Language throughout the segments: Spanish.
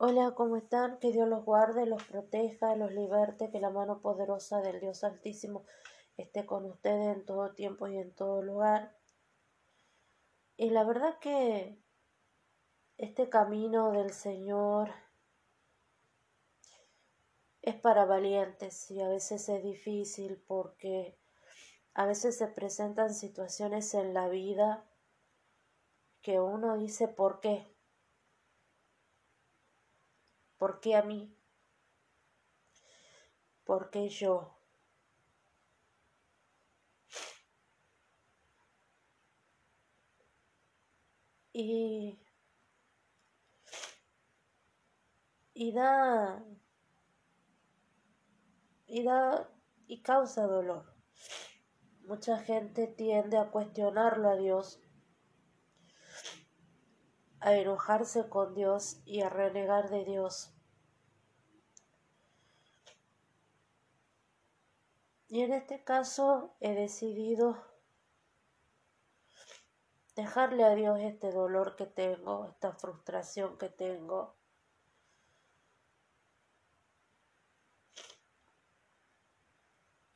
Hola, ¿cómo están? Que Dios los guarde, los proteja, los liberte, que la mano poderosa del Dios Altísimo esté con ustedes en todo tiempo y en todo lugar. Y la verdad que este camino del Señor es para valientes y a veces es difícil porque a veces se presentan situaciones en la vida que uno dice ¿por qué? ¿Por qué a mí? ¿Por qué yo? Y, y da y da y causa dolor. Mucha gente tiende a cuestionarlo a Dios, a enojarse con Dios y a renegar de Dios. Y en este caso he decidido dejarle a Dios este dolor que tengo, esta frustración que tengo.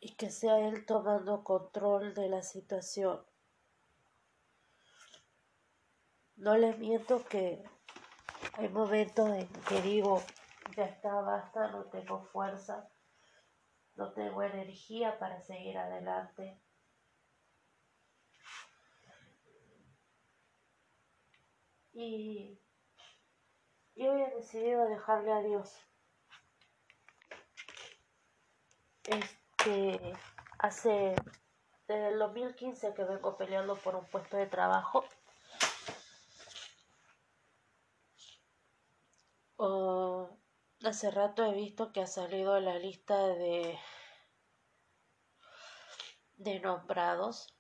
Y que sea Él tomando control de la situación. No les miento que hay momentos en que digo, ya está, basta, no tengo fuerza no tengo energía para seguir adelante. Y, yo he decidido dejarle a Dios. Este, hace desde el 2015 que vengo peleando por un puesto de trabajo. Hace rato he visto que ha salido la lista de, de nombrados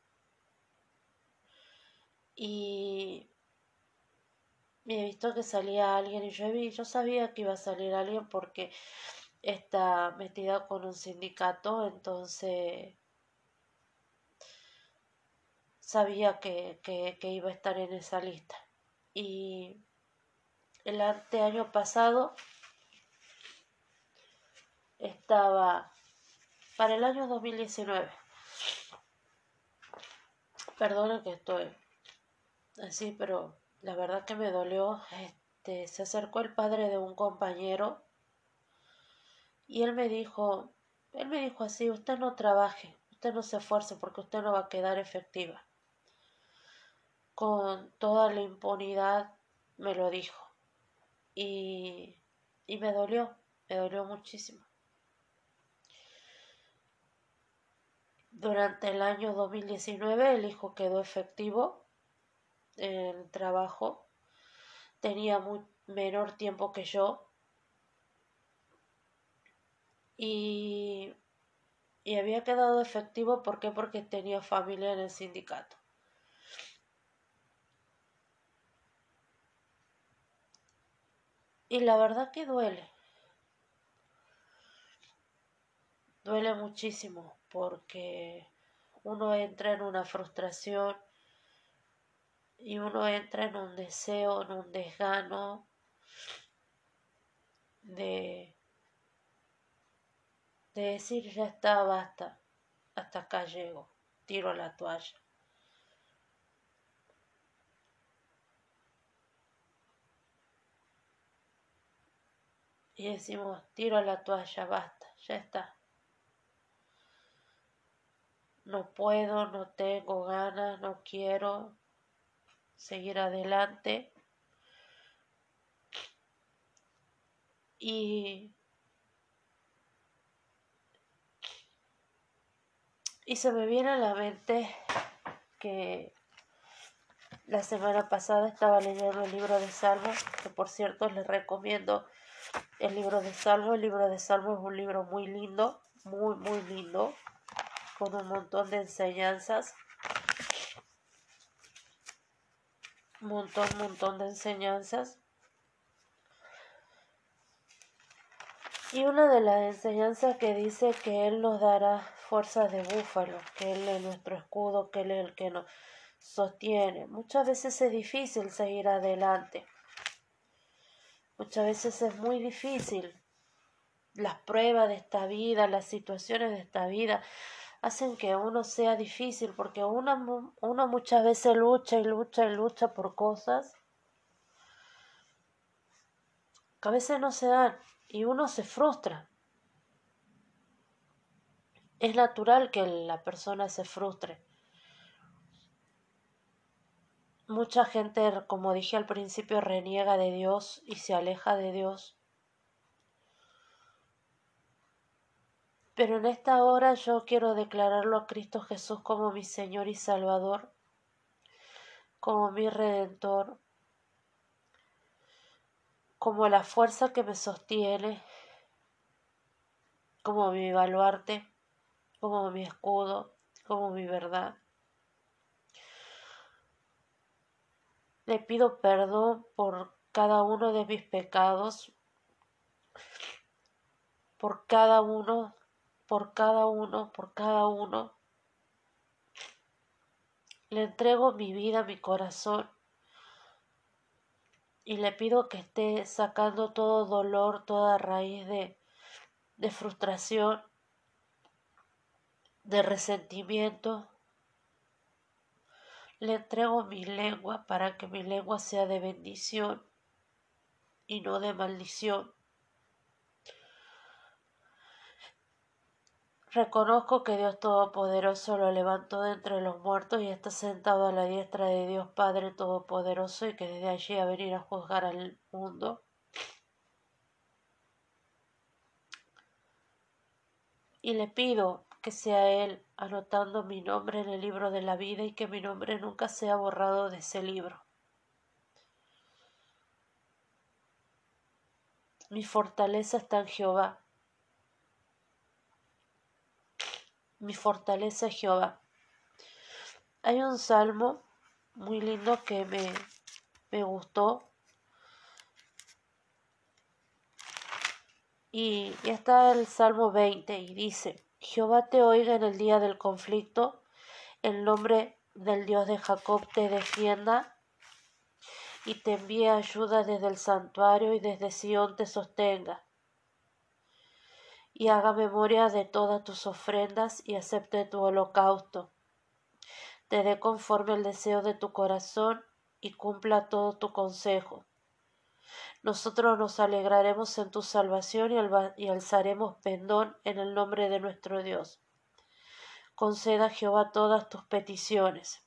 y he visto que salía alguien y yo, vi, yo sabía que iba a salir alguien porque está metida con un sindicato, entonces sabía que, que, que iba a estar en esa lista. Y el año pasado estaba para el año 2019. Perdona que estoy así, pero la verdad que me dolió. Este, se acercó el padre de un compañero y él me dijo, él me dijo así, usted no trabaje, usted no se esfuerce porque usted no va a quedar efectiva. Con toda la impunidad me lo dijo. Y, y me dolió, me dolió muchísimo. Durante el año 2019 el hijo quedó efectivo en el trabajo. Tenía menor tiempo que yo. Y, y había quedado efectivo ¿por qué? porque tenía familia en el sindicato. Y la verdad que duele. Duele muchísimo porque uno entra en una frustración y uno entra en un deseo, en un desgano de, de decir ya está, basta, hasta acá llego, tiro la toalla. Y decimos, tiro la toalla, basta, ya está no puedo, no tengo ganas, no quiero seguir adelante. Y, y se me viene a la mente que la semana pasada estaba leyendo el libro de Salmos, que por cierto les recomiendo el libro de Salmos. El libro de Salmos es un libro muy lindo, muy, muy lindo con un montón de enseñanzas. Montón, montón de enseñanzas. Y una de las enseñanzas que dice que Él nos dará fuerzas de búfalo, que Él es nuestro escudo, que Él es el que nos sostiene. Muchas veces es difícil seguir adelante. Muchas veces es muy difícil. Las pruebas de esta vida, las situaciones de esta vida hacen que uno sea difícil porque uno, uno muchas veces lucha y lucha y lucha por cosas que a veces no se dan y uno se frustra. Es natural que la persona se frustre. Mucha gente, como dije al principio, reniega de Dios y se aleja de Dios. Pero en esta hora yo quiero declararlo a Cristo Jesús como mi Señor y Salvador, como mi Redentor, como la fuerza que me sostiene, como mi baluarte, como mi escudo, como mi verdad. Le pido perdón por cada uno de mis pecados, por cada uno por cada uno, por cada uno. Le entrego mi vida, mi corazón y le pido que esté sacando todo dolor, toda raíz de, de frustración, de resentimiento. Le entrego mi lengua para que mi lengua sea de bendición y no de maldición. Reconozco que Dios Todopoderoso lo levantó de entre los muertos y está sentado a la diestra de Dios Padre Todopoderoso y que desde allí a venir a juzgar al mundo. Y le pido que sea Él anotando mi nombre en el libro de la vida y que mi nombre nunca sea borrado de ese libro. Mi fortaleza está en Jehová mi fortaleza es Jehová. Hay un salmo muy lindo que me, me gustó. Y, está el Salmo 20 y dice, Jehová te oiga en el día del conflicto, el nombre del Dios de Jacob te defienda y te envíe ayuda desde el santuario y desde Sión te sostenga y haga memoria de todas tus ofrendas y acepte tu holocausto. Te dé conforme el deseo de tu corazón y cumpla todo tu consejo. Nosotros nos alegraremos en tu salvación y, alzaremos pendón en el nombre de nuestro Dios. Conceda Jehová todas tus peticiones.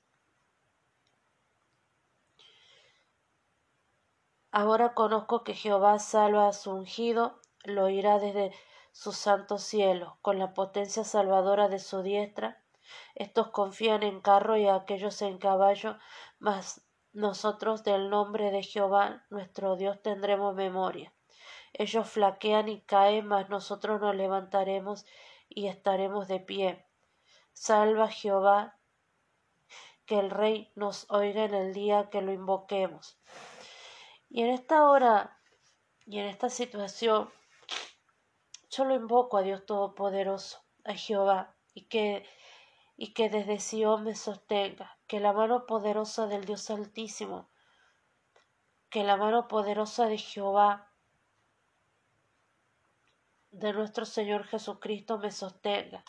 Ahora conozco que Jehová salva a su ungido, lo irá desde su santo cielo, con la potencia salvadora de su diestra. Estos confían en carro y aquellos en caballo, mas nosotros del nombre de Jehová nuestro Dios tendremos memoria. Ellos flaquean y caen, mas nosotros nos levantaremos y estaremos de pie. Salva Jehová, que el Rey nos oiga en el día que lo invoquemos. Y en esta hora y en esta situación yo lo invoco a Dios Todopoderoso, a Jehová, y que, y que desde Sion me sostenga, que la mano poderosa del Dios Altísimo, que la mano poderosa de Jehová, de nuestro Señor Jesucristo, me sostenga.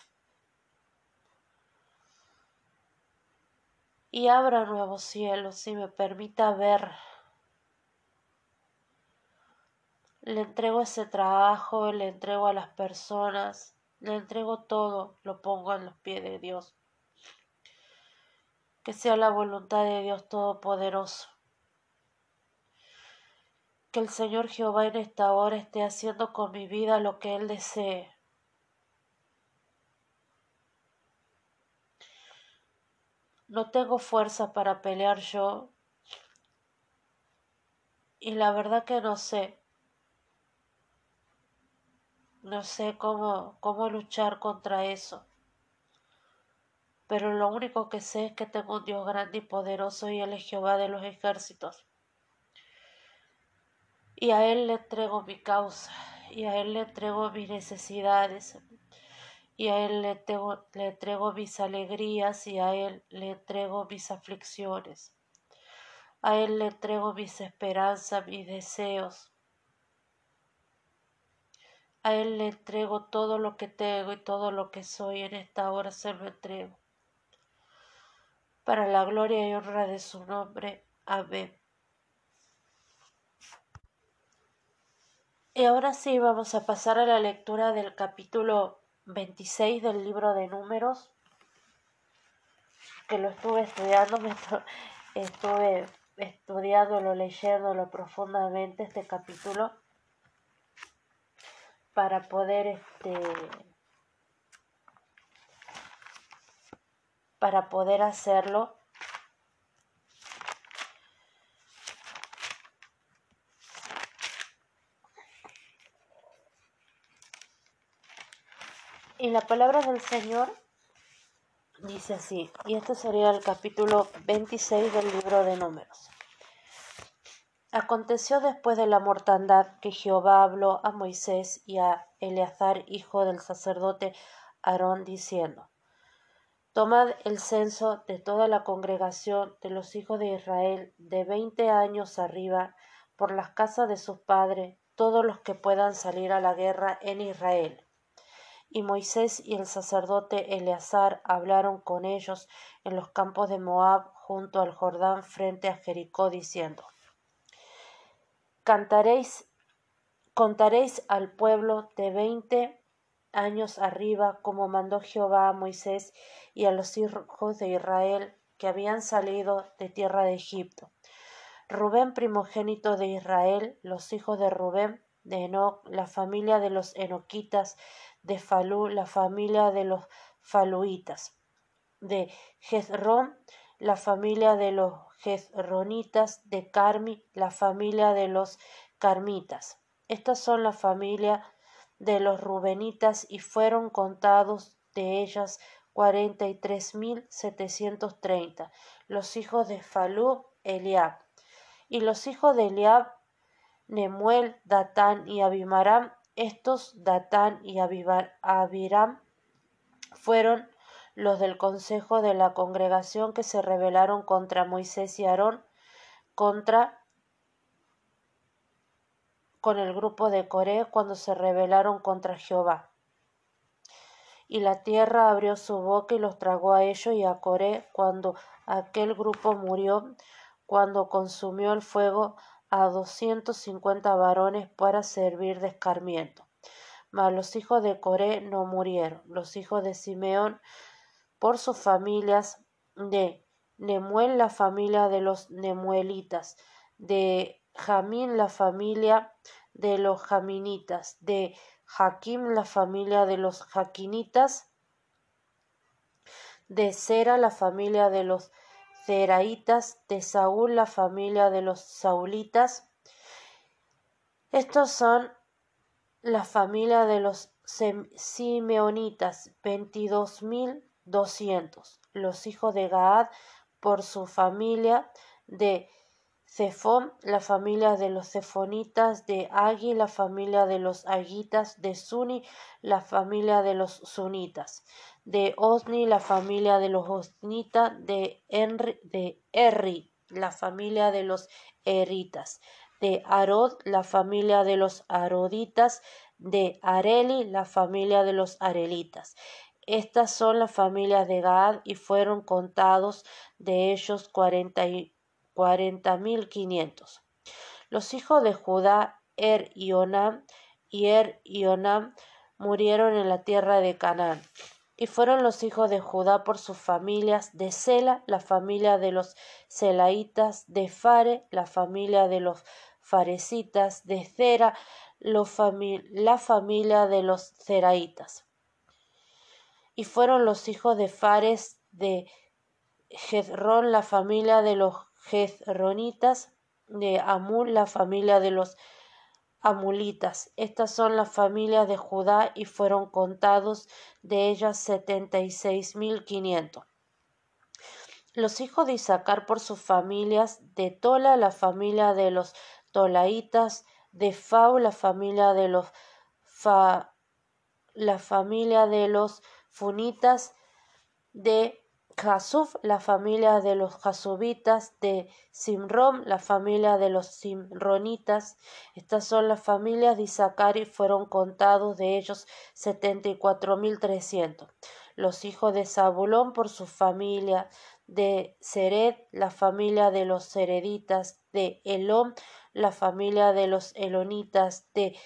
Y abra nuevos cielos y me permita ver le entrego ese trabajo, le entrego a las personas, le entrego todo, lo pongo en los pies de Dios. Que sea la voluntad de Dios Todopoderoso. Que el Señor Jehová en esta hora esté haciendo con mi vida lo que Él desee. No tengo fuerza para pelear yo. Y la verdad que no sé no sé cómo, cómo luchar contra eso. Pero lo único que sé es que tengo un Dios grande y poderoso y Él es Jehová de los ejércitos. Y a Él le entrego mi causa, y a Él le entrego mis necesidades, y a Él le, le entrego mis alegrías, y a Él le entrego mis aflicciones. A Él le entrego mis esperanzas, mis deseos A Él le entrego todo lo que tengo y todo lo que soy. En esta hora se lo entrego. Para la gloria y honra de su nombre. Amén. Y ahora sí vamos a pasar a la lectura del capítulo 26 del libro de números, que lo estuve estudiando, estuve estudiándolo, leyéndolo profundamente este capítulo para poder este para poder hacerlo Y la palabra del Señor dice así, y esto sería el capítulo 26 del libro de números. Aconteció después de la mortandad que Jehová habló a Moisés y a Eleazar, hijo del sacerdote Aarón, diciendo, Tomad el censo de toda la congregación de los hijos de Israel de veinte años arriba, por las casas de sus padres, todos los que puedan salir a la guerra en Israel y Moisés y el sacerdote Eleazar hablaron con ellos en los campos de Moab junto al Jordán frente a Jericó, diciendo, Cantaréis, contaréis al pueblo de veinte años arriba, como mandó Jehová a Moisés y a los hijos de Israel que habían salido de tierra de Egipto. Rubén, primogénito de Israel, los hijos de Rubén, de Enoch, la familia de los enoquitas, de Falú, la familia de los faluitas, de Jezrón, la familia de los jezronitas, de Carmi, la familia de los carmitas. Estas son la familia de los rubenitas y fueron contados de ellas cuarenta y tres mil setecientos treinta. Los hijos de Falú, Eliab. Y los hijos de Eliab, Nemuel, Datán y Abimaram, estos Datán y Abiram fueron los del consejo de la congregación que se rebelaron contra Moisés y Aarón, contra con el grupo de Coré cuando se rebelaron contra Jehová. Y la tierra abrió su boca y los tragó a ellos y a Coré cuando aquel grupo murió, cuando consumió el fuego a doscientos cincuenta varones para servir de escarmiento. Mas los hijos de Coré no murieron. Los hijos de Simeón, por sus familias, de Nemuel la familia de los Nemuelitas, de Jamín la familia de los Jaminitas, de Jaquim la familia de los Jaquinitas, de Sera la familia de los Zeraitas, de Saúl la familia de los Saulitas. Estos son la familia de los Simeonitas, veintidós mil doscientos. Los hijos de Gaad por su familia de Cefón, la familia de los Cefonitas, de Agi, la familia de los Agitas, de Suni, la familia de los Sunitas, de Osni, la familia de los Osnitas, de, Enri, de Erri, la familia de los Eritas, de Arod, la familia de los Aroditas, de Areli, la familia de los Arelitas. Estas son las familias de Gad y fueron contados de ellos cuarenta mil quinientos. Los hijos de Judá, Er y Onam, y Er y Onam murieron en la tierra de Canaán. Y fueron los hijos de Judá por sus familias, de Sela, la familia de los Selaitas, de Fare, la familia de los Faresitas, de Zera, la familia de los Zeraitas. Y fueron los hijos de Fares, de Jezrón, la familia de los Jezronitas, de Amul, la familia de los amulitas. Estas son las familias de Judá y fueron contados de ellas setenta y seis mil quinientos. Los hijos de Isaacar por sus familias, de Tola la familia de los Tolaitas, de Fau la familia de los fa, la familia de los Funitas, de Jasuf, la familia de los Jasubitas, de Simrom, la familia de los Simronitas. Estas son las familias de Isaacar y fueron contados de ellos setenta y cuatro mil trescientos. Los hijos de Zabulón por su familia, de Sered, la familia de los Sereditas, de Elom, la familia de los Elonitas, de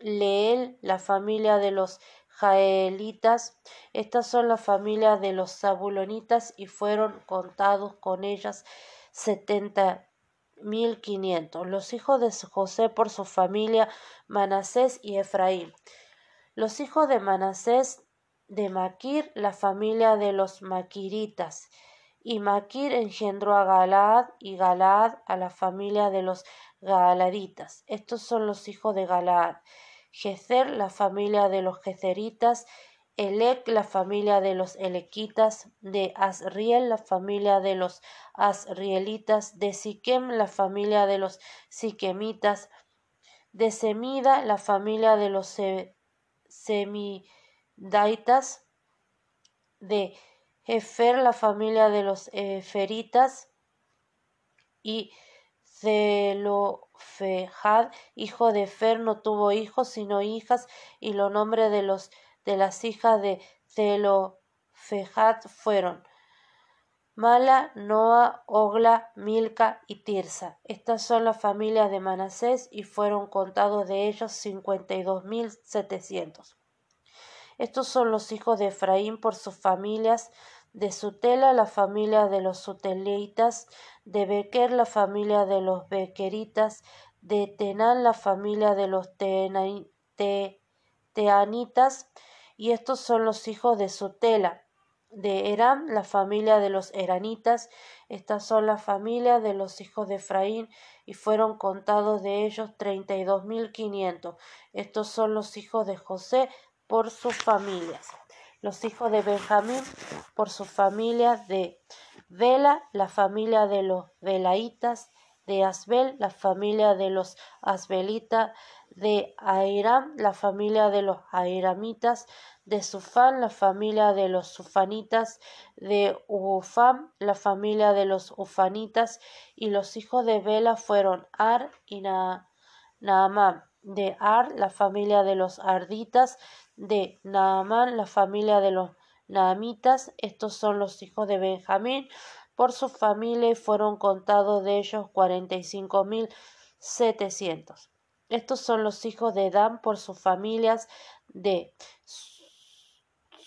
Jaleel, la familia de los jaelitas. Estas son las familias de los zabulonitas y fueron contados con ellas setenta mil quinientos. Los hijos de José por su familia Manasés y Efraín. Los hijos de Manasés de Maquir, la familia de los maquiritas. Y Maquir engendró a Galaad y Galaad a la familia de los galaditas. Estos son los hijos de Galaad. Gezer, la familia de los Gezeritas, Elec, la familia de los Elequitas, de Asriel, la familia de los Asrielitas, de Siquem, la familia de los Siquemitas, de Semida, la familia de los Semidaitas, de Efer, la familia de los Eferitas, y Zelofejad, hijo de Fer, no tuvo hijos sino hijas, y los nombres de los de las hijas de Zelofejad fueron Mala, Noa, Ogla, Milca y Tirsa. Estas son las familias de Manasés y fueron contados de ellos cincuenta y dos mil setecientos. Estos son los hijos de Efraín por sus familias de Sutela la familia de los Sutelitas, de Bequer la familia de los Bequeritas, de Tenán la familia de los Teanitas, y estos son los hijos de Sutela, de Eram la familia de los Eranitas, estas son las familias de los hijos de Efraín, y fueron contados de ellos treinta y dos mil quinientos. Estos son los hijos de José por sus familias los hijos de Benjamín por su familia de Vela, la familia de los Velaitas, de Asbel, la familia de los Asbelitas, de Airam, la familia de los Airamitas, de Sufán, la familia de los Sufanitas, de Ufam, la familia de los Ufanitas, y los hijos de Vela fueron Ar y Naamán. De Ar, la familia de los Arditas, de Naamán, la familia de los Naamitas. Estos son los hijos de Benjamín por su familia y fueron contados de ellos cuarenta y cinco mil setecientos. Estos son los hijos de Dan por sus familias de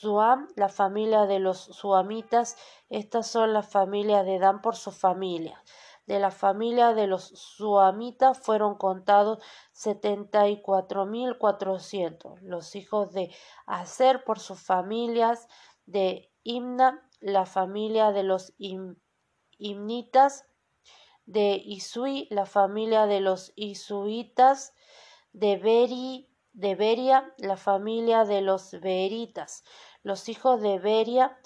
Suam, la familia de los Suamitas. Estas son las familias de Dan por su familia de la familia de los suamitas fueron contados setenta y cuatro mil cuatrocientos. Los hijos de Aser por sus familias de Imna, la familia de los Imnitas, de Isui, la familia de los Isuitas, de Beri, de Beria, la familia de los Beritas. Los hijos de Beria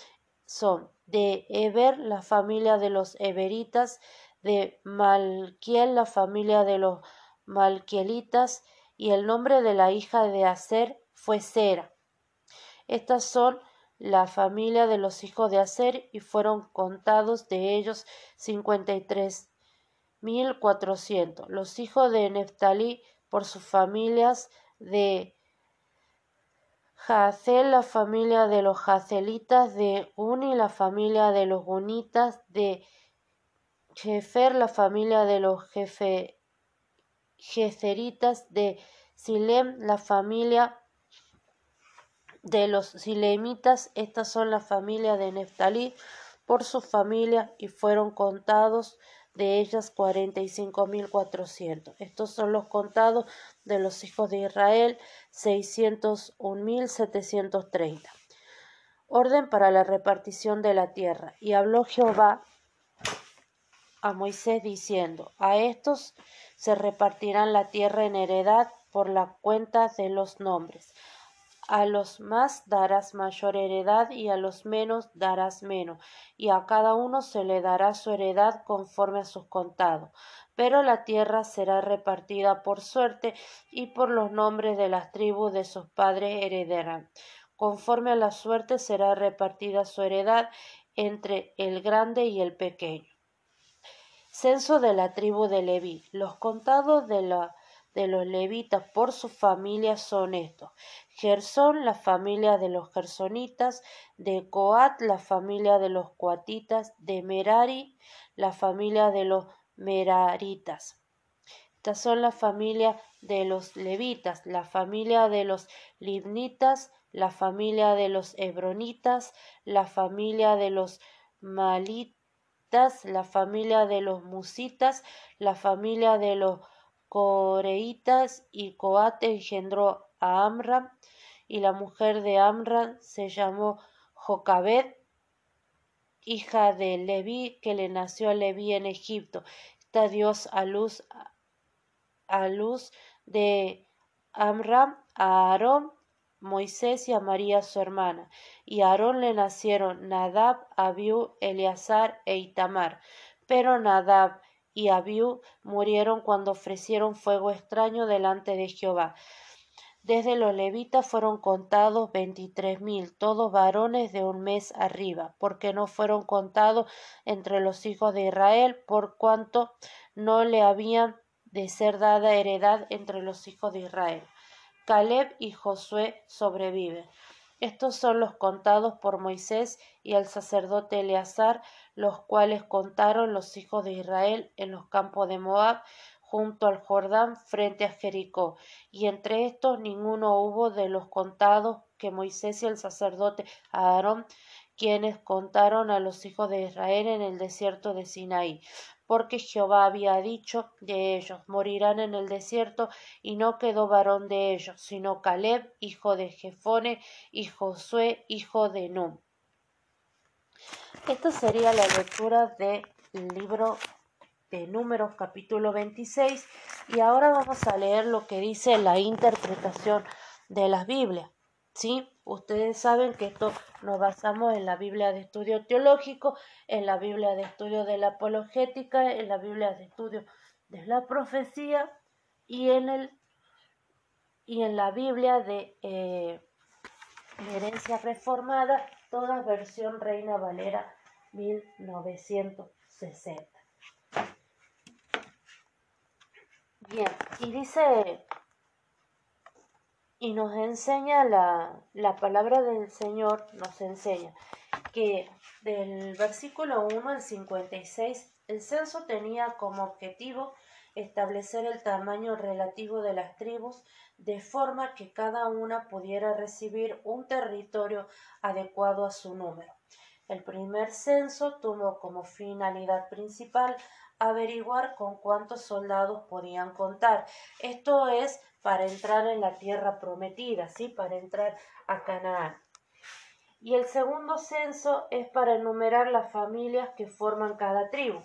son de Eber, la familia de los Eberitas, de Malquiel, la familia de los Malquielitas, y el nombre de la hija de Aser fue Sera. Estas son la familia de los hijos de Aser y fueron contados de ellos cincuenta y tres mil cuatrocientos. Los hijos de Neftalí por sus familias de Jazel, la familia de los Jazelitas, de Uni, la familia de los Unitas, de Jefer, la familia de los jefe, Jezeritas, de Silem, la familia de los Silemitas, estas son la familia de Neftalí por su familia y fueron contados de ellas cuarenta y cinco mil cuatrocientos. Estos son los contados de los hijos de Israel, seiscientos un mil setecientos treinta. Orden para la repartición de la tierra. Y habló Jehová a Moisés diciendo, a estos se repartirán la tierra en heredad por la cuenta de los nombres. A los más darás mayor heredad y a los menos darás menos, y a cada uno se le dará su heredad conforme a sus contados. Pero la tierra será repartida por suerte y por los nombres de las tribus de sus padres heredarán. conforme a la suerte será repartida su heredad entre el grande y el pequeño. Censo de la tribu de Leví. Los contados de, la, de los levitas por su familia son estos. Gersón, la familia de los gersonitas, de Coat, la familia de los coatitas, de Merari, la familia de los meraritas. Estas son las familias de los levitas, la familia de los libnitas, la familia de los hebronitas, la familia de los la familia de los musitas, la familia de los coreitas, y Coate engendró a Amram, y la mujer de Amram se llamó Jocabed, hija de Leví, que le nació a Leví en Egipto. Esta Dios a luz a luz de Amram a Aarón, Moisés y a María su hermana. Y a Aarón le nacieron Nadab, Abiú, Eleazar e Itamar. Pero Nadab y Abiú murieron cuando ofrecieron fuego extraño delante de Jehová. Desde los levitas fueron contados veintitrés mil, todos varones de un mes arriba, porque no fueron contados entre los hijos de Israel, por cuanto no le habían de ser dada heredad entre los hijos de Israel. Caleb y Josué sobreviven. Estos son los contados por Moisés y el sacerdote Eleazar, los cuales contaron los hijos de Israel en los campos de Moab, junto al Jordán, frente a Jericó. Y entre estos ninguno hubo de los contados que Moisés y el sacerdote Aarón, quienes contaron a los hijos de Israel en el desierto de Sinaí, porque Jehová había dicho de ellos, morirán en el desierto, y no quedó varón de ellos, sino Caleb, hijo de Jefone, y Josué, hijo de Num. Esta sería la lectura del libro de Números capítulo 26 y ahora vamos a leer lo que dice la interpretación de la Biblia. ¿sí? Ustedes saben que esto nos basamos en la Biblia de estudio teológico, en la Biblia de estudio de la apologética, en la Biblia de estudio de la profecía y en, el, y en la Biblia de, eh, herencia reformada, toda versión Reina Valera 1960. Bien, y dice y nos enseña la, la palabra del Señor, nos enseña que del versículo 1 al 56 el censo tenía como objetivo establecer el tamaño relativo de las tribus de forma que cada una pudiera recibir un territorio adecuado a su número. El primer censo tuvo como finalidad principal averiguar con cuántos soldados podían contar. Esto es para entrar en la tierra prometida, ¿sí? Para entrar a Canaán. Y el segundo censo es para enumerar las familias que forman cada tribu.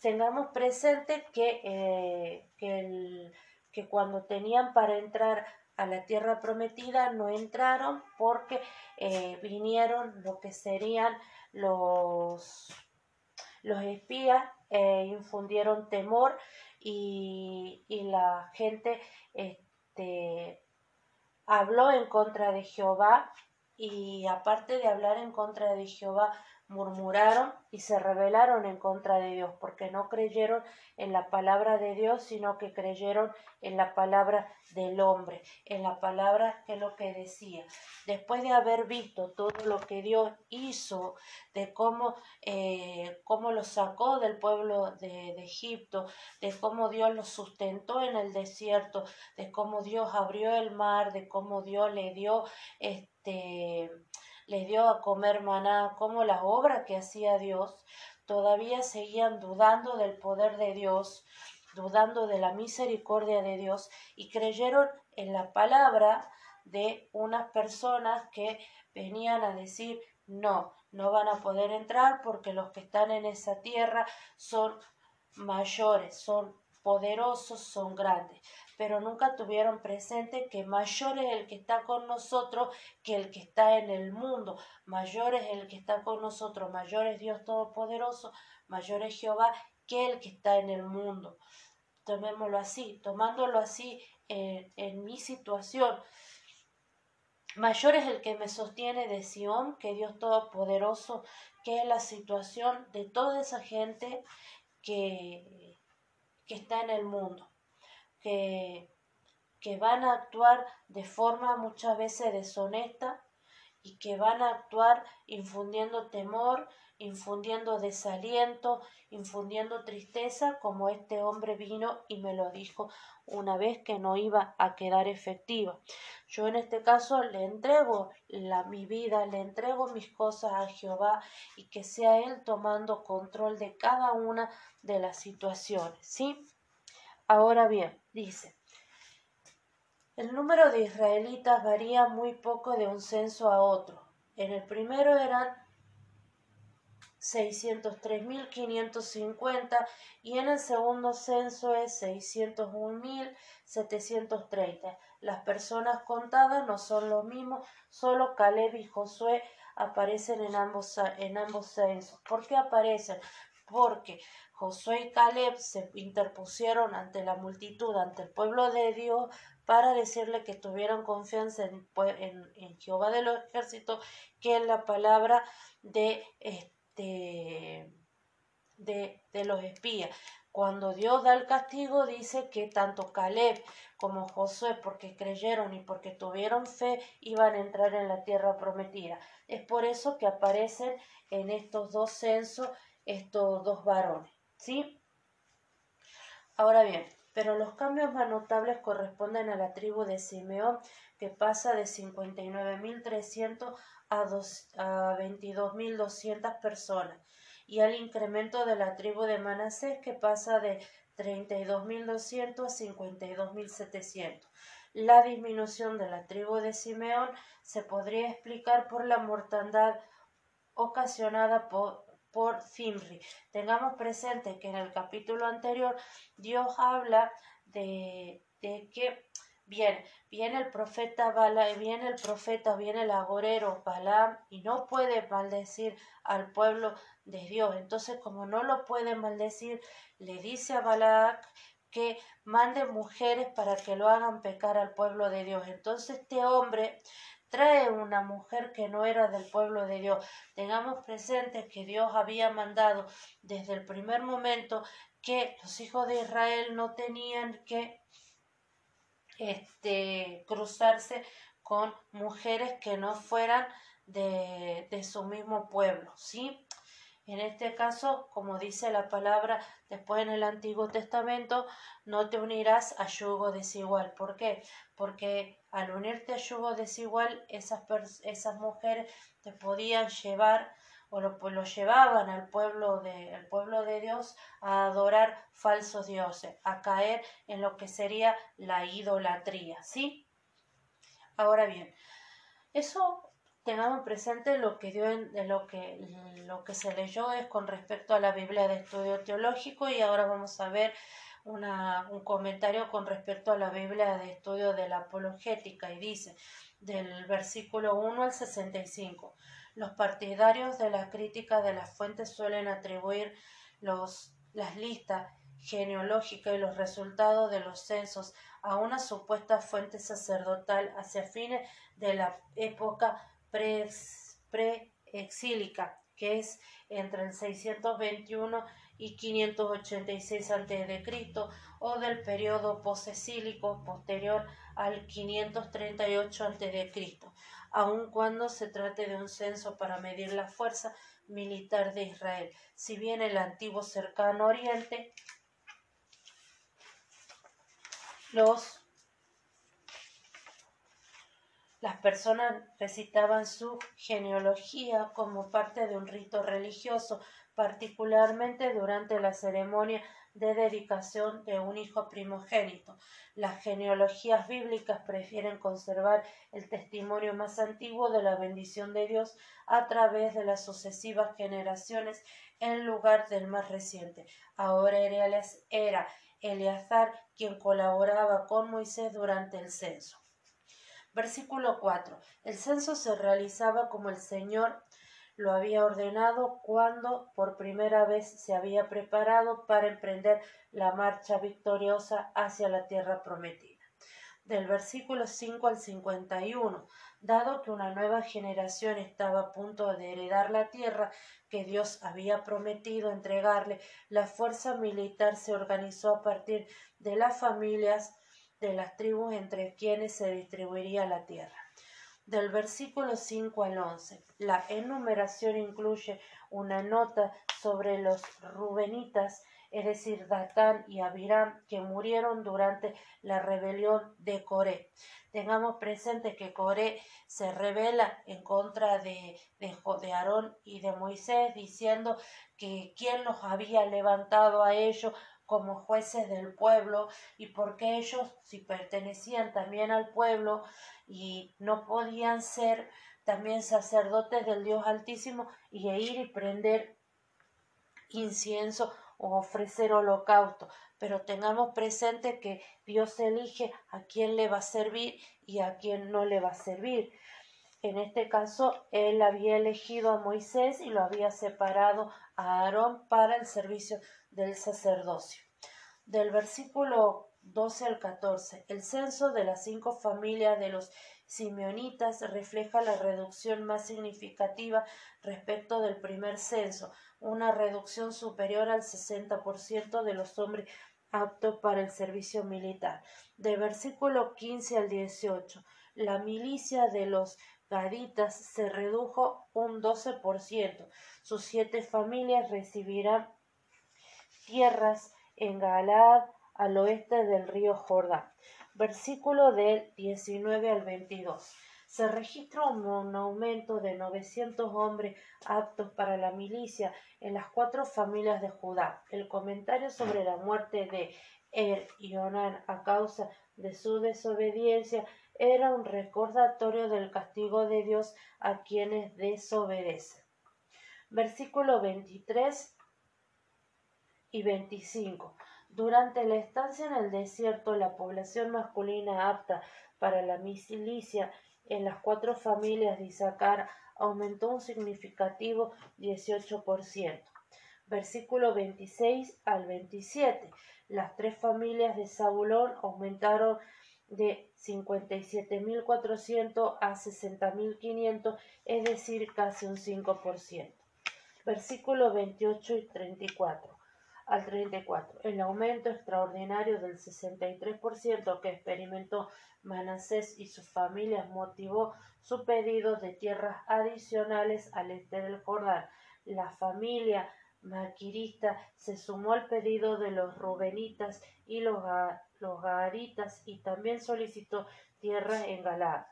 Tengamos presente que, eh, que, que cuando tenían para entrar a la tierra prometida no entraron porque eh, vinieron lo que serían los, los espías, e infundieron temor y, la gente este, habló en contra de Jehová. Y aparte de hablar en contra de Jehová, murmuraron y se rebelaron en contra de Dios, porque no creyeron en la palabra de Dios, sino que creyeron en la palabra del hombre, en la palabra que lo que decía. Después de haber visto todo lo que Dios hizo, de cómo, eh, cómo lo sacó del pueblo de, de Egipto, de cómo Dios lo sustentó en el desierto, de cómo Dios abrió el mar, de cómo Dios le dio este les dio a comer maná, como la obra que hacía Dios, todavía seguían dudando del poder de Dios, dudando de la misericordia de Dios y creyeron en la palabra de unas personas que venían a decir no, no van a poder entrar porque los que están en esa tierra son mayores, son poderosos, son grandes pero nunca tuvieron presente que mayor es el que está con nosotros que el que está en el mundo, mayor es el que está con nosotros, mayor es Dios Todopoderoso, mayor es Jehová que el que está en el mundo. Tomémoslo así, tomándolo así en, en mi situación. Mayor es el que me sostiene de Sión que Dios Todopoderoso, que es la situación de toda esa gente que, que está en el mundo, que, que van a actuar de forma muchas veces deshonesta y que van a actuar infundiendo temor, infundiendo desaliento, infundiendo tristeza, como este hombre vino y me lo dijo una vez que no iba a quedar efectiva. Yo en este caso le entrego la, mi vida, le entrego mis cosas a Jehová y que sea Él tomando control de cada una de las situaciones. ¿Sí? Ahora bien, dice, el número de israelitas varía muy poco de un censo a otro. En el primero eran 603.550 y en el segundo censo es 601.730. Las personas contadas no son lo mismo, solo Caleb y Josué aparecen en ambos, en ambos censos. ¿Por qué aparecen? Porque Josué y Caleb se interpusieron ante la multitud, ante el pueblo de Dios, para decirle que tuvieran confianza en, Jehová de los ejércitos, que es la palabra de, este, de, de los espías. Cuando Dios da el castigo, dice que tanto Caleb como Josué, porque creyeron y porque tuvieron fe, iban a entrar en la tierra prometida. Es por eso que aparecen en estos dos censos estos dos varones. ¿Sí? Ahora bien, pero los cambios más notables corresponden a la tribu de Simeón, que pasa de 59.300 a, a 22.200 personas, y al incremento de la tribu de Manasés, que pasa de 32.200 a 52.700. La disminución de la tribu de Simeón se podría explicar por la mortandad ocasionada por, por Zimri. Tengamos presente que en el capítulo anterior Dios habla de, de que viene, viene el profeta Bala, viene el profeta, viene el agorero Balaam y no puede maldecir al pueblo de Dios. Entonces, como no lo puede maldecir, le dice a Balaam que mande mujeres para que lo hagan pecar al pueblo de Dios. Entonces este hombre trae una mujer que no era del pueblo de Dios. Tengamos presente que Dios había mandado desde el primer momento que los hijos de Israel no tenían que este, cruzarse con mujeres que no fueran de, de su mismo pueblo, ¿sí? En este caso, como dice la palabra después en el Antiguo Testamento, no te unirás a yugo desigual. ¿Por qué? Porque al unirte a yugo desigual, esas, esas mujeres te podían llevar o lo, pues lo llevaban al pueblo, de, al pueblo de Dios a adorar falsos dioses, a caer en lo que sería la idolatría, ¿sí? Ahora bien, eso tengamos presente lo que dio en, lo que lo que se leyó es con respecto a la Biblia de estudio teológico y ahora vamos a ver una, un comentario con respecto a la Biblia de estudio de la apologética y dice del versículo 1 al 65 los partidarios de la crítica de las fuentes suelen atribuir los, las listas genealógicas y los resultados de los censos a una supuesta fuente sacerdotal hacia fines de la época preexílica, que es entre el 621 y 586 a.C., o del periodo posesílico posterior al 538 a.C., aun cuando se trate de un censo para medir la fuerza militar de Israel. Si bien el antiguo cercano oriente, los Las personas recitaban su genealogía como parte de un rito religioso, particularmente durante la ceremonia de dedicación de un hijo primogénito. Las genealogías bíblicas prefieren conservar el testimonio más antiguo de la bendición de Dios a través de las sucesivas generaciones en lugar del más reciente. Ahora era Eleazar quien colaboraba con Moisés durante el censo. Versículo 4. El censo se realizaba como el Señor lo había ordenado cuando por primera vez se había preparado para emprender la marcha victoriosa hacia la tierra prometida. del versículo 5 al 51. Dado que una nueva generación estaba a punto de heredar la tierra que Dios había prometido entregarle, la fuerza militar se organizó a partir de las familias de las tribus entre quienes se distribuiría la tierra. Del versículo 5 al 11, la enumeración incluye una nota sobre los rubenitas es decir, Datán y Abiram, que murieron durante la rebelión de Coré. Tengamos presente que Coré se revela en contra de, de, de Aarón y de Moisés, diciendo que quien los había levantado a ellos como jueces del pueblo y porque ellos, si pertenecían también al pueblo y no podían ser también sacerdotes del Dios Altísimo y ir y prender incienso o ofrecer holocausto, pero tengamos presente que Dios elige a quién le va a servir y a quién no le va a servir. En este caso, él había elegido a Moisés y lo había separado a Aarón para el servicio del sacerdocio. Del versículo 12 al 14, el censo de las cinco familias de los simeonitas refleja la reducción más significativa respecto del primer censo, una reducción superior al 60% de los hombres aptos para el servicio militar. De versículo 15 al 18, la milicia de los gaditas se redujo un 12%. Sus siete familias recibirán tierras en Galaad al oeste del río Jordán. Versículo del 19 al 22 se registra un aumento de 900 hombres aptos para la milicia en las cuatro familias de Judá. El comentario sobre la muerte de Er y Onán a causa de su desobediencia era un recordatorio del castigo de Dios a quienes desobedecen. Versículo 23 y 25. Durante la estancia en el desierto, la población masculina apta para la milicia en las cuatro familias de Isaacar aumentó un significativo 18%. Versículo 26 al 27. Las tres familias de Zabulón aumentaron de 57.400 a 60.500, es decir, casi un 5%. Versículo 28 y 34 al 34. El aumento extraordinario del 63% que experimentó Manasés y sus familias motivó su pedido de tierras adicionales al este del Jordán. La familia maquirista se sumó al pedido de los rubenitas y los, los y también solicitó tierras en Galaad.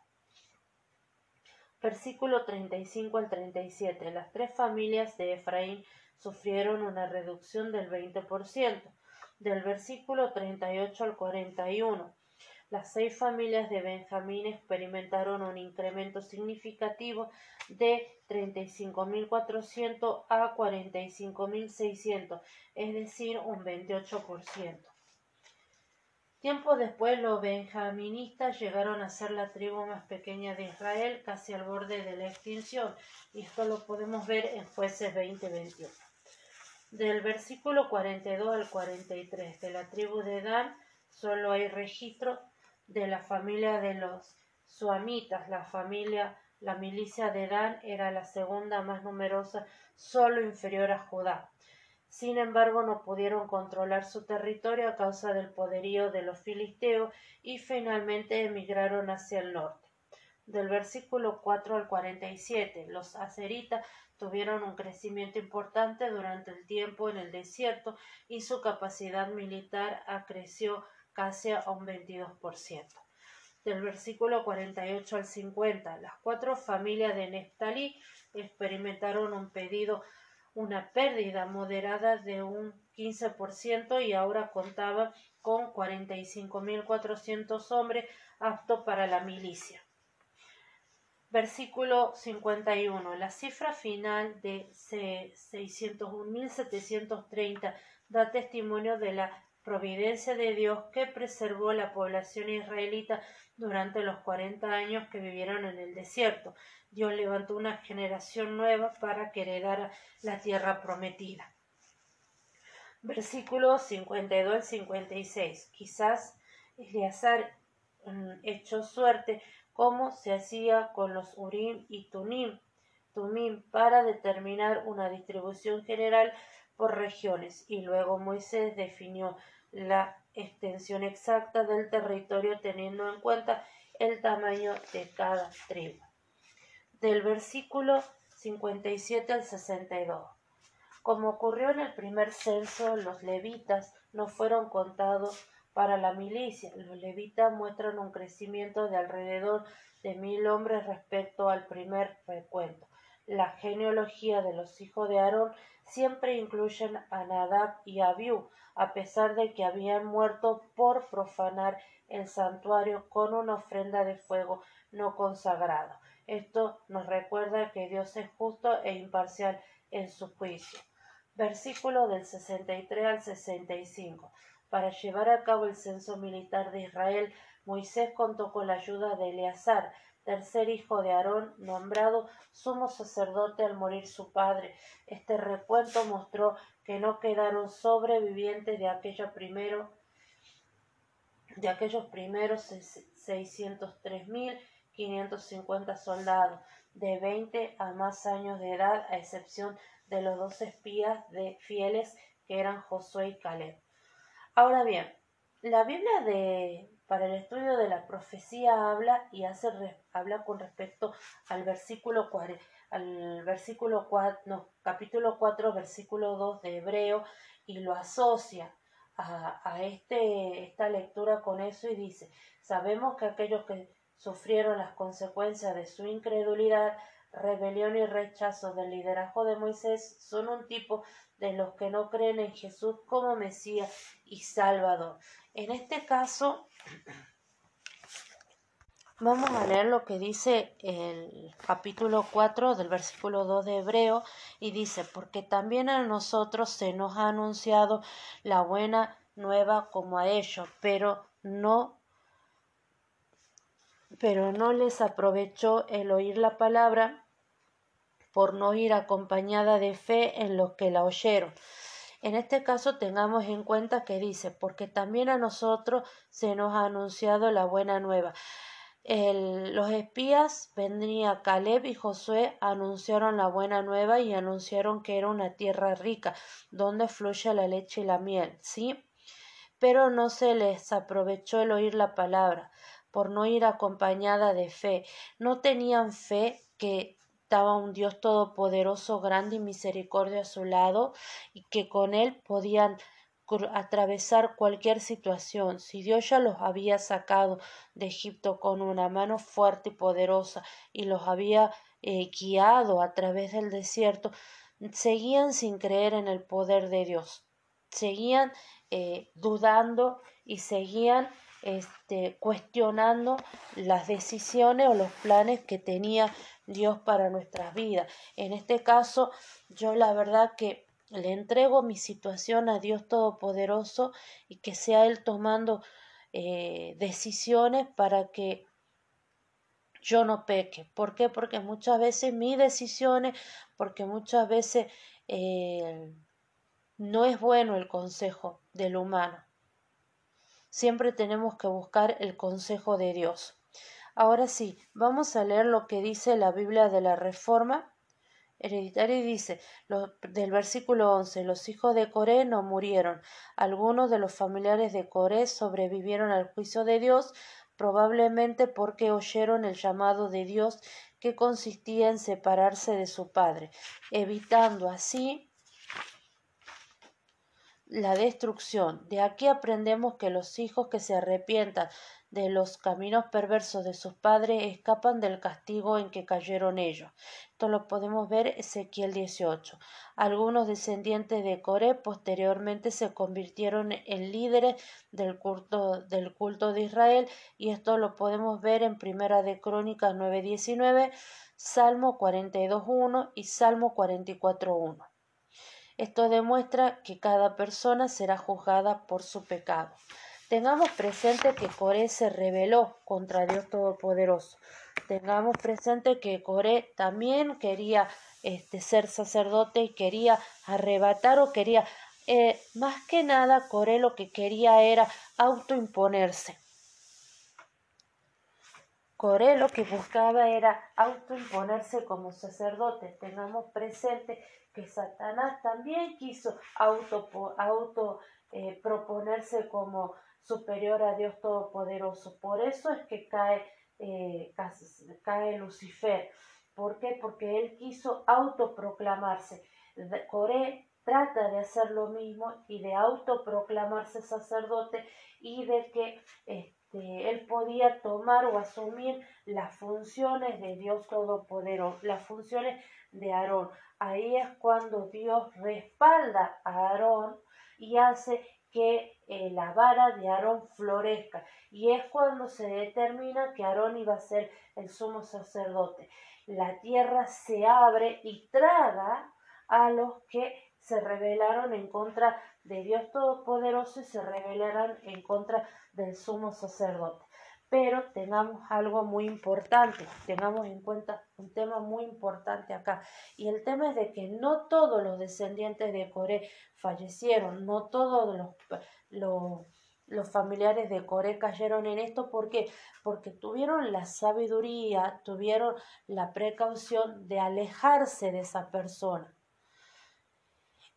Versículo 35 al 37. Las tres familias de Efraín sufrieron una reducción del 20%. Del versículo 38 al 41. Las seis familias de Benjamín experimentaron un incremento significativo de 35.400 a 45.600, es decir, un 28%. Tiempo después los benjaministas llegaron a ser la tribu más pequeña de Israel, casi al borde de la extinción, y esto lo podemos ver en jueces 2021. Del versículo 42 al 43 de la tribu de Dan solo hay registro de la familia de los suamitas, la familia, la milicia de Dan era la segunda más numerosa, solo inferior a Judá. Sin embargo, no pudieron controlar su territorio a causa del poderío de los filisteos y finalmente emigraron hacia el norte. Del versículo 4 al 47, los aseritas tuvieron un crecimiento importante durante el tiempo en el desierto y su capacidad militar acreció casi a un 22%. Del versículo 48 al 50, las cuatro familias de Neftalí experimentaron un pedido, una pérdida moderada de un 15% y ahora contaba con 45.400 hombres aptos para la milicia. Versículo 51. La cifra final de 601.730 da testimonio de la providencia de Dios que preservó la población israelita durante los cuarenta años que vivieron en el desierto. Dios levantó una generación nueva para que heredara la tierra prometida. Versículos 52 al 56. Quizás Eleazar mm, hecho suerte como se hacía con los Urim y Tunim, Tumim para determinar una distribución general por regiones y luego Moisés definió la extensión exacta del territorio teniendo en cuenta el tamaño de cada tribu. Del versículo 57 al 62. Como ocurrió en el primer censo, los levitas no fueron contados para la milicia. Los levitas muestran un crecimiento de alrededor de mil hombres respecto al primer recuento. La genealogía de los hijos de Aarón siempre incluyen a Nadab y Abiú, a pesar de que habían muerto por profanar el santuario con una ofrenda de fuego no consagrado. Esto nos recuerda que Dios es justo e imparcial en su juicio. Versículo del 63 al 65. Para llevar a cabo el censo militar de Israel, Moisés contó con la ayuda de Eleazar, tercer hijo de Aarón, nombrado sumo sacerdote al morir su padre. Este recuento mostró que no quedaron sobrevivientes de aquello primero de aquellos primeros seiscientos tres mil quinientos cincuenta soldados de veinte a más años de edad, a excepción de los dos espías de fieles que eran Josué y Caleb. Ahora bien, la Biblia de para el estudio de la profecía habla y hace habla con respecto al versículo al versículo 4, no, capítulo 4, versículo 2 de Hebreo y lo asocia a, a este, esta lectura con eso y dice, sabemos que aquellos que sufrieron las consecuencias de su incredulidad, rebelión y rechazo del liderazgo de Moisés son un tipo de los que no creen en Jesús como Mesías y Salvador. En este caso, vamos a leer lo que dice el capítulo 4 del versículo 2 de Hebreo y dice, porque también a nosotros se nos ha anunciado la buena nueva como a ellos, pero no pero no les aprovechó el oír la palabra por no ir acompañada de fe en los que la oyeron. En este caso tengamos en cuenta que dice, porque también a nosotros se nos ha anunciado la buena nueva. los espías, vendría Caleb y Josué, anunciaron la buena nueva y anunciaron que era una tierra rica, donde fluye la leche y la miel, ¿sí? Pero no se les aprovechó el oír la palabra, por no ir acompañada de fe. No tenían fe que estaba un Dios todopoderoso, grande y misericordia a su lado y que con él podían atravesar cualquier situación. Si Dios ya los había sacado de Egipto con una mano fuerte y poderosa y los había eh, guiado a través del desierto, seguían sin creer en el poder de Dios, seguían eh, dudando y seguían este, cuestionando las decisiones o los planes que tenía Dios para nuestras vidas. En este caso, yo la verdad que le entrego mi situación a Dios Todopoderoso y que sea Él tomando eh, decisiones para que yo no peque. ¿Por qué? Porque muchas veces mis decisiones, porque muchas veces eh, no es bueno el consejo del humano. Siempre tenemos que buscar el consejo de Dios. Ahora sí, vamos a leer lo que dice la Biblia de la Reforma hereditaria y dice del versículo 11 los hijos de Coré no murieron algunos de los familiares de Coré sobrevivieron al juicio de Dios probablemente porque oyeron el llamado de Dios que consistía en separarse de su padre evitando así la destrucción. De aquí aprendemos que los hijos que se arrepientan de los caminos perversos de sus padres escapan del castigo en que cayeron ellos. Esto lo podemos ver Ezequiel 18. Algunos descendientes de Coré posteriormente se convirtieron en líderes del culto, del culto de Israel y esto lo podemos ver en Primera de Crónicas 9.19, Salmo 42.1 y Salmo 44.1. Esto demuestra que cada persona será juzgada por su pecado. Tengamos presente que Coré se rebeló contra Dios Todopoderoso. Tengamos presente que Coré también quería este, ser sacerdote y quería arrebatar o quería, eh, más que nada, Coré lo que quería era autoimponerse. Coré lo que buscaba era autoimponerse como sacerdote. Tengamos presente que Satanás también quiso auto, auto eh, proponerse como superior a Dios Todopoderoso. Por eso es que cae, eh, cae Lucifer. ¿Por qué? Porque él quiso autoproclamarse. Coré trata de hacer lo mismo y de autoproclamarse sacerdote y de que este, él podía tomar o asumir las funciones de Dios Todopoderoso, las funciones de Aarón. Ahí es cuando Dios respalda a Aarón y hace que eh, la vara de Aarón florezca. Y es cuando se determina que Aarón iba a ser el sumo sacerdote. La tierra se abre y traga a los que se rebelaron en contra de Dios Todopoderoso y se rebelaron en contra del sumo sacerdote. Pero tengamos algo muy importante, tengamos en cuenta un tema muy importante acá. Y el tema es de que no todos los descendientes de Coré fallecieron, no todos los, los, familiares de Coré cayeron en esto. ¿Por qué? Porque tuvieron la sabiduría, tuvieron la precaución de alejarse de esa persona.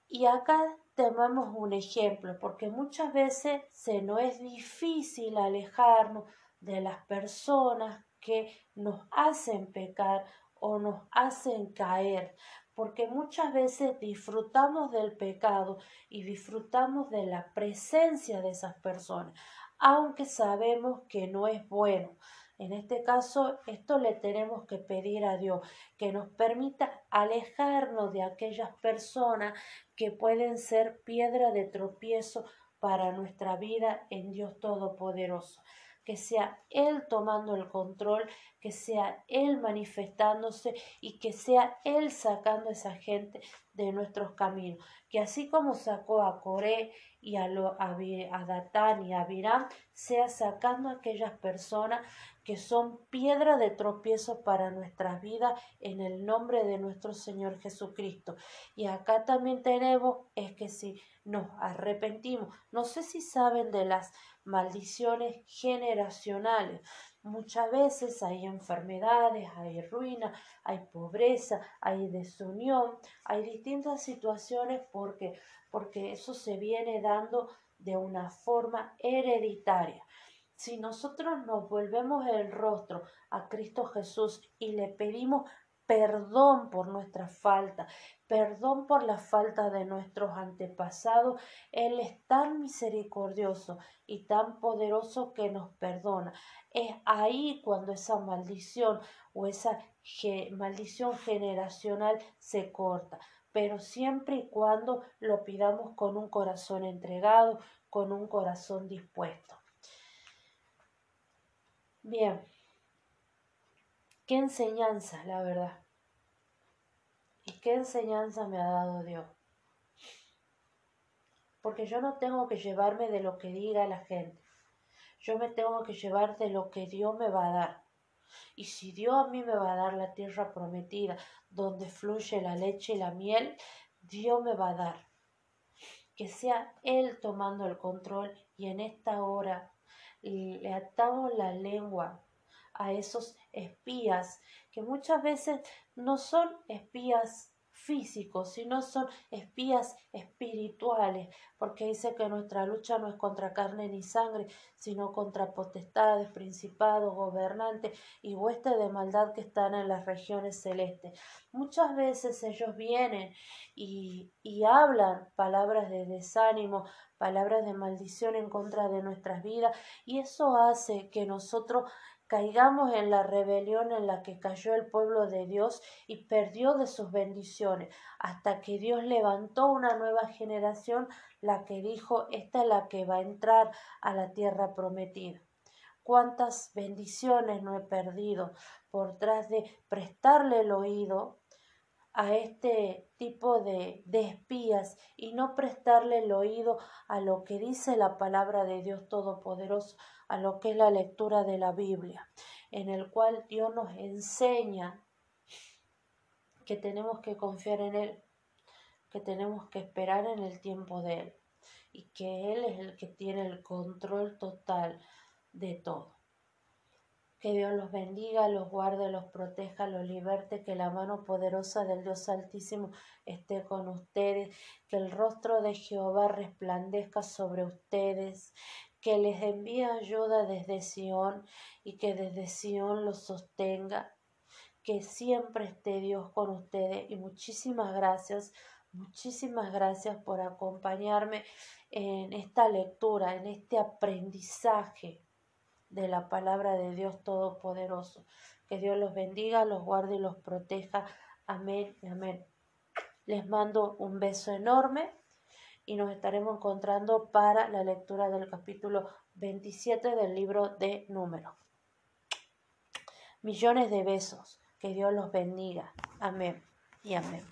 Y acá tenemos un ejemplo, porque muchas veces se nos es difícil alejarnos de las personas que nos hacen pecar o nos hacen caer, porque muchas veces disfrutamos del pecado y disfrutamos de la presencia de esas personas, aunque sabemos que no es bueno. En este caso, esto le tenemos que pedir a Dios, que nos permita alejarnos de aquellas personas que pueden ser piedra de tropiezo para nuestra vida en Dios Todopoderoso que sea Él tomando el control, que sea Él manifestándose y que sea Él sacando a esa gente de nuestros caminos. Que así como sacó a Coré y a, a, Datán y a Virán, sea sacando a aquellas personas que son piedra de tropiezo para nuestras vidas en el nombre de nuestro Señor Jesucristo. Y acá también tenemos es que si nos arrepentimos, no sé si saben de las maldiciones generacionales. Muchas veces hay enfermedades, hay ruina, hay pobreza, hay desunión, hay distintas situaciones porque, porque eso se viene dando de una forma hereditaria. Si nosotros nos volvemos el rostro a Cristo Jesús y le pedimos perdón por nuestra falta, perdón por la falta de nuestros antepasados. Él es tan misericordioso y tan poderoso que nos perdona. Es ahí cuando esa maldición o esa maldición generacional se corta, pero siempre y cuando lo pidamos con un corazón entregado, con un corazón dispuesto. Bien, qué enseñanza, la verdad. ¿Y qué enseñanza me ha dado Dios? Porque yo no tengo que llevarme de lo que diga la gente. Yo me tengo que llevar de lo que Dios me va a dar. Y si Dios a mí me va a dar la tierra prometida, donde fluye la leche y la miel, Dios me va a dar. Que sea Él tomando el control y en esta hora le atamos la lengua a esos espías que muchas veces no son espías físicos, sino son espías espirituales, porque dice que nuestra lucha no es contra carne ni sangre, sino contra potestades, principados, gobernantes y huestes de maldad que están en las regiones celestes. Muchas veces ellos vienen y, y hablan palabras de desánimo, palabras de maldición en contra de nuestras vidas, y eso hace que nosotros caigamos en la rebelión en la que cayó el pueblo de Dios y perdió de sus bendiciones, hasta que Dios levantó una nueva generación, la que dijo, esta es la que va a entrar a la tierra prometida. Cuántas bendiciones no he perdido por tras de prestarle el oído a este tipo de, de, espías y no prestarle el oído a lo que dice la palabra de Dios Todopoderoso, a lo que es la lectura de la Biblia, en el cual Dios nos enseña que tenemos que confiar en Él, que tenemos que esperar en el tiempo de Él y que Él es el que tiene el control total de todo. Que Dios los bendiga, los guarde, los proteja, los liberte, que la mano poderosa del Dios Altísimo esté con ustedes, que el rostro de Jehová resplandezca sobre ustedes, que les envíe ayuda desde Sión y que desde Sión los sostenga, que siempre esté Dios con ustedes y muchísimas gracias, muchísimas gracias por acompañarme en esta lectura, en este aprendizaje de la palabra de Dios Todopoderoso. Que Dios los bendiga, los guarde y los proteja. Amén y amén. Les mando un beso enorme y nos estaremos encontrando para la lectura del capítulo 27 del libro de Números. Millones de besos. Que Dios los bendiga. Amén y amén.